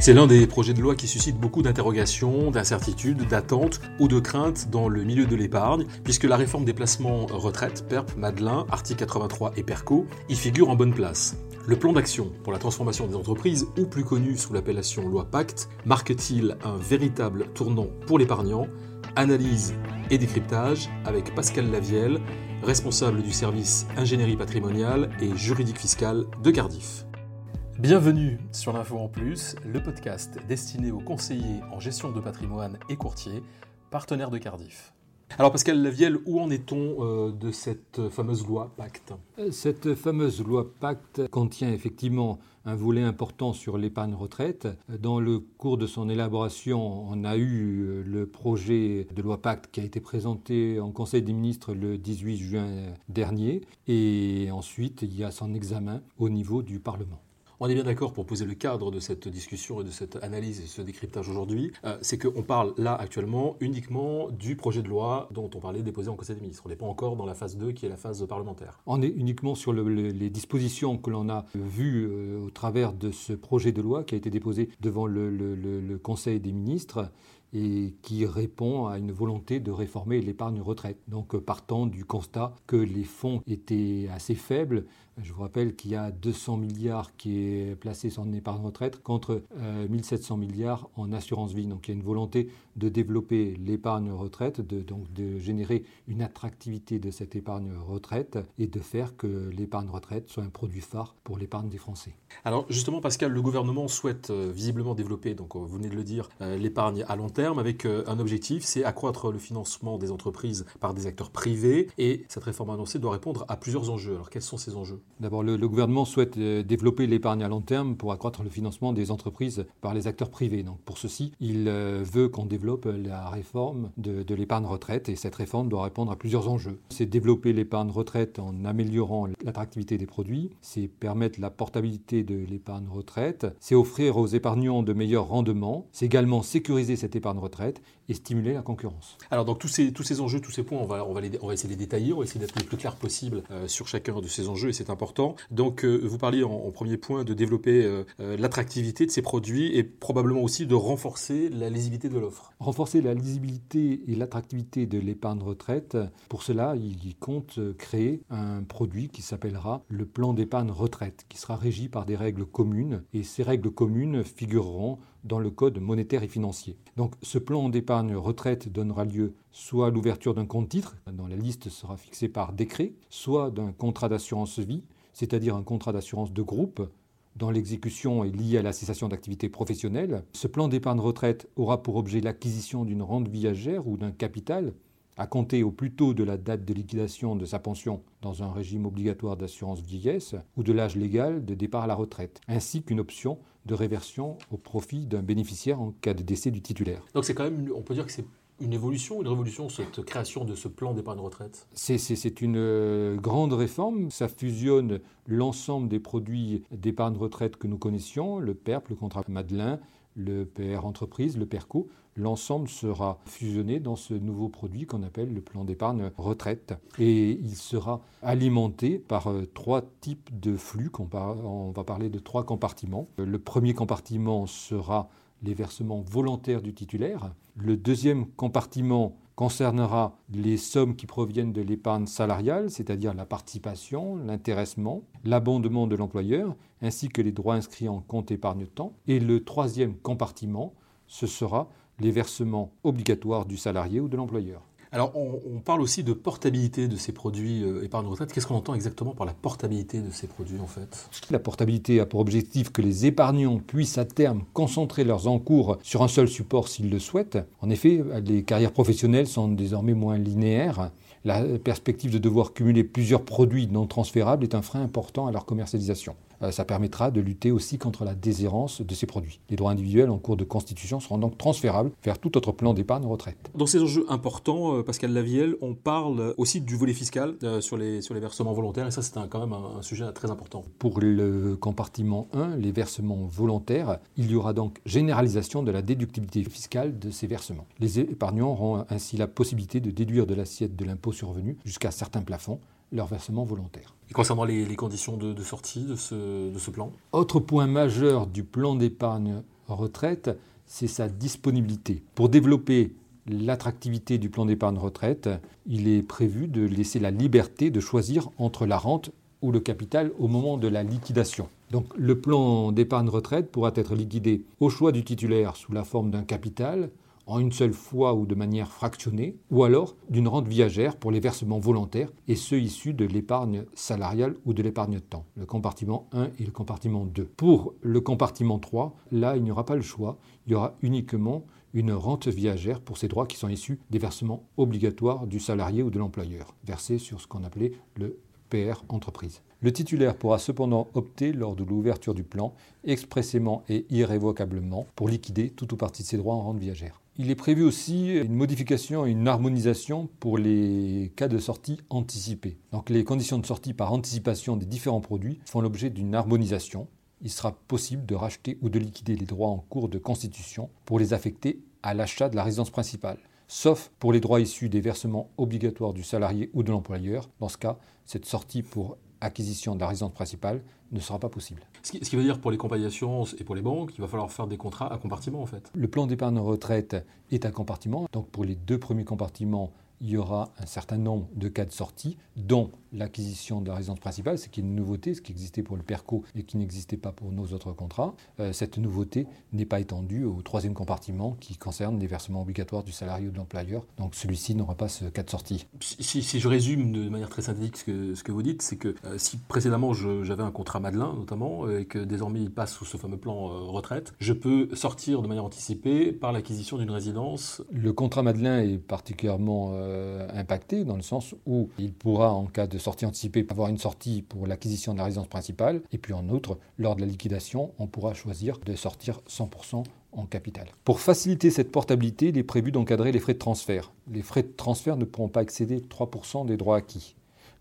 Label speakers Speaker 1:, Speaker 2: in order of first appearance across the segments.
Speaker 1: C'est l'un des projets de loi qui suscite beaucoup d'interrogations, d'incertitudes, d'attentes ou de craintes dans le milieu de l'épargne, puisque la réforme des placements retraite, PERP, Madelin, article 83 et PERCO, y figure en bonne place. Le plan d'action pour la transformation des entreprises, ou plus connu sous l'appellation loi Pacte, marque-t-il un véritable tournant pour l'épargnant? Analyse et décryptage avec Pascal Lavielle, responsable du service ingénierie patrimoniale et juridique fiscale de Cardiff. Bienvenue sur l'Info en Plus, le podcast destiné aux conseillers en gestion de patrimoine et courtiers, partenaires de Cardiff. Alors Pascal Lavielle, où en est-on euh, de cette fameuse loi Pacte?
Speaker 2: Cette fameuse loi Pacte contient effectivement un volet important sur l'épargne retraite. Dans le cours de son élaboration, on a eu euh, le projet de loi Pacte qui a été présenté en Conseil des ministres le 18 juin dernier et ensuite il y a son examen au niveau du Parlement.
Speaker 1: On est bien d'accord pour poser le cadre de cette discussion et de cette analyse et ce décryptage aujourd'hui. Euh, c'est qu'on parle là actuellement uniquement du projet de loi dont on parlait déposé en Conseil des ministres. On n'est pas encore dans la phase 2 qui est la phase parlementaire.
Speaker 2: On est uniquement sur les dispositions que l'on a vues euh, au travers de ce projet de loi qui a été déposé devant le Conseil des ministres et qui répond à une volonté de réformer l'épargne retraite. Donc euh, partant du constat que les fonds étaient assez faibles, je vous rappelle qu'il y a 200 milliards qui est placé en épargne retraite contre 1700 euh, milliards en assurance vie. Donc il y a une volonté de développer l'épargne retraite, de, donc de générer une attractivité de cette épargne retraite et de faire que l'épargne retraite soit un produit phare pour l'épargne des Français.
Speaker 1: Alors justement Pascal, le gouvernement souhaite euh, visiblement développer, donc vous venez de le dire, l'épargne à long terme avec euh, un objectif, c'est accroître le financement des entreprises par des acteurs privés. Et cette réforme annoncée doit répondre à plusieurs enjeux. Alors quels sont ces enjeux?
Speaker 2: D'abord, le, gouvernement souhaite euh, développer l'épargne à long terme pour accroître le financement des entreprises par les acteurs privés. Donc pour ceci, il euh, veut qu'on développe la réforme de, de l'épargne retraite et cette réforme doit répondre à plusieurs enjeux. C'est développer l'épargne retraite en améliorant l'attractivité des produits, c'est permettre la portabilité de l'épargne retraite, c'est offrir aux épargnants de meilleurs rendements, c'est également sécuriser cette épargne retraite et stimuler la concurrence.
Speaker 1: Alors, donc tous ces, tous ces enjeux, tous ces points, on va, on va, on va essayer de les détailler, on va essayer d'être le plus clair possible euh, sur chacun de ces enjeux et c'est important. Donc, euh, vous parliez en, premier point de développer euh, l'attractivité de ces produits et probablement aussi de renforcer la lisibilité de l'offre.
Speaker 2: Renforcer la lisibilité et l'attractivité de l'épargne retraite, pour cela, il compte créer un produit qui s'appellera le plan d'épargne retraite, qui sera régi par des règles communes et ces règles communes figureront dans le code monétaire et financier. Donc ce plan d'épargne retraite donnera lieu soit à l'ouverture d'un compte titre, dont la liste sera fixée par décret, soit d'un contrat d'assurance vie, c'est-à-dire un contrat d'assurance de groupe dont l'exécution est liée à la cessation d'activité professionnelle. Ce plan d'épargne retraite aura pour objet l'acquisition d'une rente viagère ou d'un capital à compter au plus tôt de la date de liquidation de sa pension dans un régime obligatoire d'assurance vieillesse ou de l'âge légal de départ à la retraite, ainsi qu'une option de réversion au profit d'un bénéficiaire en cas de décès du titulaire.
Speaker 1: Donc c'est quand même, on peut dire que c'est une évolution, une révolution, cette création de ce plan d'épargne retraite?
Speaker 2: C'est une euh, grande réforme. Ça fusionne l'ensemble des produits d'épargne retraite que nous connaissions, le PERP, le contrat Madelin, le PR entreprise, le PERCO, l'ensemble sera fusionné dans ce nouveau produit qu'on appelle le plan d'épargne retraite. Et il sera alimenté par euh, trois types de flux. On va parler de trois compartiments. Le premier compartiment sera les versements volontaires du titulaire. Le deuxième compartiment concernera les sommes qui proviennent de l'épargne salariale, c'est-à-dire la participation, l'intéressement, l'abondement de l'employeur, ainsi que les droits inscrits en compte épargne-temps. Et le troisième compartiment, ce sera les versements obligatoires du salarié ou de l'employeur.
Speaker 1: Alors, on, parle aussi de portabilité de ces produits euh, épargne retraite. Qu'est-ce qu'on entend exactement par la portabilité de ces produits, en fait?
Speaker 2: La portabilité a pour objectif que les épargnants puissent à terme concentrer leurs encours sur un seul support s'ils le souhaitent. En effet, les carrières professionnelles sont désormais moins linéaires. La perspective de devoir cumuler plusieurs produits non transférables est un frein important à leur commercialisation. Euh, ça permettra de lutter aussi contre la déshérence de ces produits. Les droits individuels en cours de constitution seront donc transférables vers tout autre plan d'épargne retraite.
Speaker 1: Dans ces enjeux importants, euh, Pascal Lavielle, on parle aussi du volet fiscal euh, sur, les, sur les versements volontaires, et ça c'est quand même un, sujet très important.
Speaker 2: Pour le compartiment 1, les versements volontaires, il y aura donc généralisation de la déductibilité fiscale de ces versements. Les épargnants auront ainsi la possibilité de déduire de l'assiette de l'impôt survenu jusqu'à certains plafonds leur versement volontaire.
Speaker 1: Et concernant les, conditions de, sortie de ce, de ce, plan?
Speaker 2: Autre point majeur du plan d'épargne retraite, c'est sa disponibilité. Pour développer l'attractivité du plan d'épargne retraite, il est prévu de laisser la liberté de choisir entre la rente ou le capital au moment de la liquidation. Donc le plan d'épargne retraite pourra être liquidé au choix du titulaire sous la forme d'un capital, en une seule fois ou de manière fractionnée, ou alors d'une rente viagère pour les versements volontaires, et ceux issus de l'épargne salariale ou de l'épargne de temps, le compartiment 1 et le compartiment 2. Pour le compartiment 3, là, il n'y aura pas le choix, il y aura uniquement une rente viagère pour ces droits qui sont issus des versements obligatoires du salarié ou de l'employeur, versés sur ce qu'on appelait le PR entreprise. Le titulaire pourra cependant opter lors de l'ouverture du plan expressément et irrévocablement pour liquider tout ou partie de ses droits en rente viagère. Il est prévu aussi une modification et une harmonisation pour les cas de sortie anticipée. Donc les conditions de sortie par anticipation des différents produits font l'objet d'une harmonisation. Il sera possible de racheter ou de liquider les droits en cours de constitution pour les affecter à l'achat de la résidence principale sauf pour les droits issus des versements obligatoires du salarié ou de l'employeur. Dans ce cas, cette sortie pour acquisition de la résidence principale ne sera pas possible.
Speaker 1: Ce qui, veut dire pour les compagnies d'assurance et pour les banques, il va falloir faire des contrats à compartiment en fait.
Speaker 2: Le plan d'épargne retraite est à compartiment. Donc pour les deux premiers compartiments, il y aura un certain nombre de cas de sortie, dont l'acquisition de la résidence principale, ce qui est une nouveauté, ce qui existait pour le PERCO et qui n'existait pas pour nos autres contrats. Euh, cette nouveauté n'est pas étendue au troisième compartiment qui concerne les versements obligatoires du salarié ou de l'employeur. Donc celui-ci n'aura pas ce cas de sortie.
Speaker 1: Si, je résume de manière très synthétique ce que, ce que vous dites, c'est que euh, si précédemment j'avais un contrat Madelin notamment, euh, et que désormais il passe sous ce fameux plan retraite, je peux sortir de manière anticipée par l'acquisition d'une résidence.
Speaker 2: Le contrat Madelin est particulièrement impacté dans le sens où il pourra en cas de sortie anticipée, avoir une sortie pour l'acquisition de la résidence principale. Et puis en outre, lors de la liquidation, on pourra choisir de sortir 100% en capital. Pour faciliter cette portabilité, il est prévu d'encadrer les frais de transfert. Les frais de transfert ne pourront pas excéder 3% des droits acquis.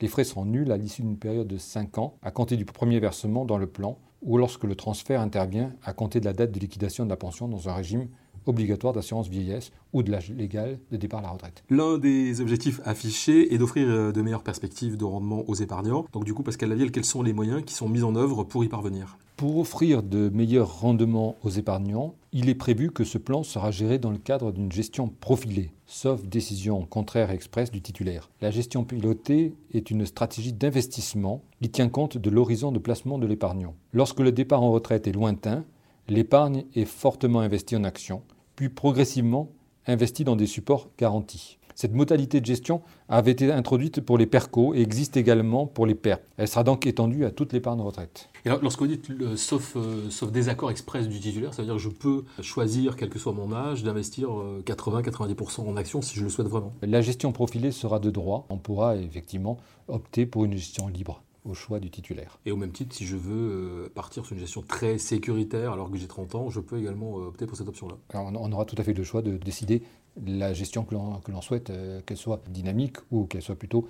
Speaker 2: Les frais seront nuls à l'issue d'une période de 5 ans à compter du premier versement dans le plan ou lorsque le transfert intervient à compter de la date de liquidation de la pension dans un régime obligatoire d'assurance vieillesse ou de l'âge légal de départ à la retraite.
Speaker 1: L'un des objectifs affichés est d'offrir euh, de meilleures perspectives de rendement aux épargnants. Donc du coup, Pascal Lavielle, quels sont les moyens qui sont mis en œuvre pour y parvenir?
Speaker 2: Pour offrir de meilleurs rendements aux épargnants, il est prévu que ce plan sera géré dans le cadre d'une gestion profilée, sauf décision contraire expresse du titulaire. La gestion pilotée est une stratégie d'investissement qui tient compte de l'horizon de placement de l'épargnant. Lorsque le départ en retraite est lointain, l'épargne est fortement investie en actions, puis progressivement investi dans des supports garantis. Cette modalité de gestion avait été introduite pour les PERCO et existe également pour les PERP. Elle sera donc étendue à toute l'épargne retraite.
Speaker 1: Et alors, lorsque vous dites sauf, euh, sauf désaccord express du titulaire, ça veut dire que je peux choisir, quel que soit mon âge, d'investir 80-90% euh, en actions si je le souhaite vraiment?
Speaker 2: La gestion profilée sera de droit. On pourra effectivement opter pour une gestion libre au choix du titulaire.
Speaker 1: Et au même titre, si je veux euh, partir sur une gestion très sécuritaire alors que j'ai 30 ans, je peux également euh, opter pour cette option-là.
Speaker 2: On aura tout à fait le choix de décider la gestion que l'on souhaite, euh, qu'elle soit dynamique ou qu'elle soit plutôt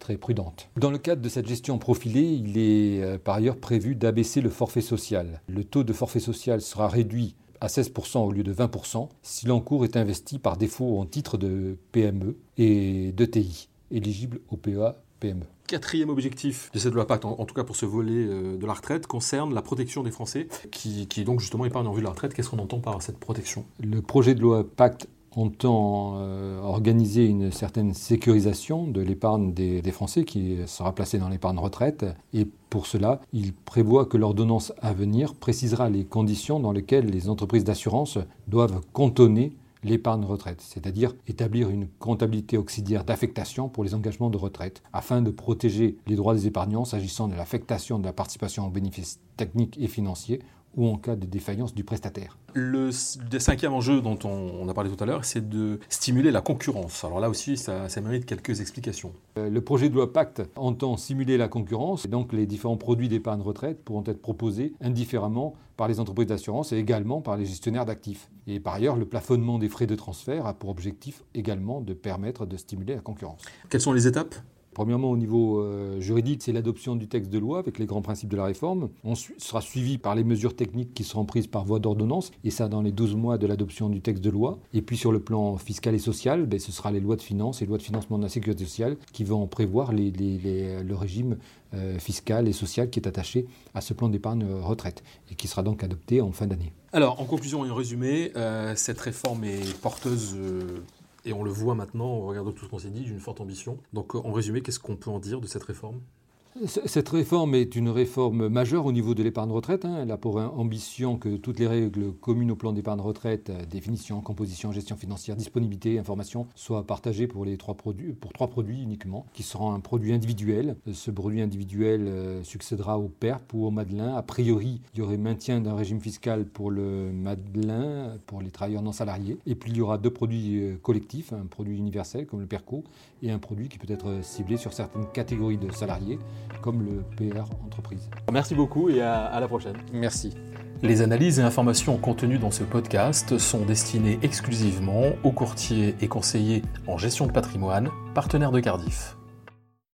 Speaker 2: très prudente. Dans le cadre de cette gestion profilée, il est par ailleurs prévu d'abaisser le forfait social. Le taux de forfait social sera réduit à 16% au lieu de 20% si l'encours est investi par défaut en titre de PME et d'ETI, éligible au PEA PME.
Speaker 1: Quatrième objectif de cette loi Pacte, en, tout cas pour ce volet euh, de la retraite, concerne la protection des Français qui, donc justement épargnent en vue de la retraite. Qu'est-ce qu'on entend par cette protection?
Speaker 2: Le projet de loi Pacte entend euh, organiser une certaine sécurisation de l'épargne des, des, Français qui sera placée dans l'épargne retraite. Et pour cela, il prévoit que l'ordonnance à venir précisera les conditions dans lesquelles les entreprises d'assurance doivent cantonner l'épargne retraite, c'est-à-dire établir une comptabilité auxiliaire d'affectation pour les engagements de retraite, afin de protéger les droits des épargnants s'agissant de l'affectation de la participation aux bénéfices techniques et financiers ou en cas de défaillance du prestataire.
Speaker 1: Le, cinquième enjeu dont on, a parlé tout à l'heure, c'est de stimuler la concurrence. Alors là aussi, ça, mérite quelques explications.
Speaker 2: Euh, le projet de loi Pacte entend stimuler la concurrence, et donc les différents produits d'épargne retraite pourront être proposés indifféremment par les entreprises d'assurance et également par les gestionnaires d'actifs. Et par ailleurs, le plafonnement des frais de transfert a pour objectif également de permettre de stimuler la concurrence.
Speaker 1: Quelles sont les étapes?
Speaker 2: Premièrement, au niveau euh, juridique, c'est l'adoption du texte de loi avec les grands principes de la réforme. Ensuite, sera suivi par les mesures techniques qui seront prises par voie d'ordonnance, et ça dans les 12 mois de l'adoption du texte de loi. Et puis sur le plan fiscal et social, ben, ce sera les lois de finances et lois de financement de la sécurité sociale qui vont prévoir le régime euh, fiscal et social qui est attaché à ce plan d'épargne retraite et qui sera donc adopté en fin d'année.
Speaker 1: Alors, en conclusion et en résumé, euh, cette réforme est porteuse, euh, et on le voit maintenant, en regardant tout ce qu'on s'est dit, d'une forte ambition. Donc, en résumé, qu'est-ce qu'on peut en dire de cette réforme?
Speaker 2: Cette réforme est une réforme majeure au niveau de l'épargne retraite. Hein. Elle a pour ambition que toutes les règles communes au plan d'épargne retraite, euh, définition, composition, gestion financière, disponibilité, information, soient partagées pour, les trois produits, pour trois produits uniquement, qui seront un produit individuel. Ce produit individuel euh, succédera au PERP ou au Madelin. A priori, il y aurait maintien d'un régime fiscal pour le Madelin, pour les travailleurs non salariés. Et puis il y aura deux produits euh, collectifs, un produit universel comme le PERCO et un produit qui peut être ciblé sur certaines catégories de salariés comme le PR entreprise.
Speaker 1: Merci beaucoup et à, la prochaine.
Speaker 2: Merci.
Speaker 1: Les analyses et informations contenues dans ce podcast sont destinées exclusivement aux courtiers et conseillers en gestion de patrimoine, partenaires de Cardiff.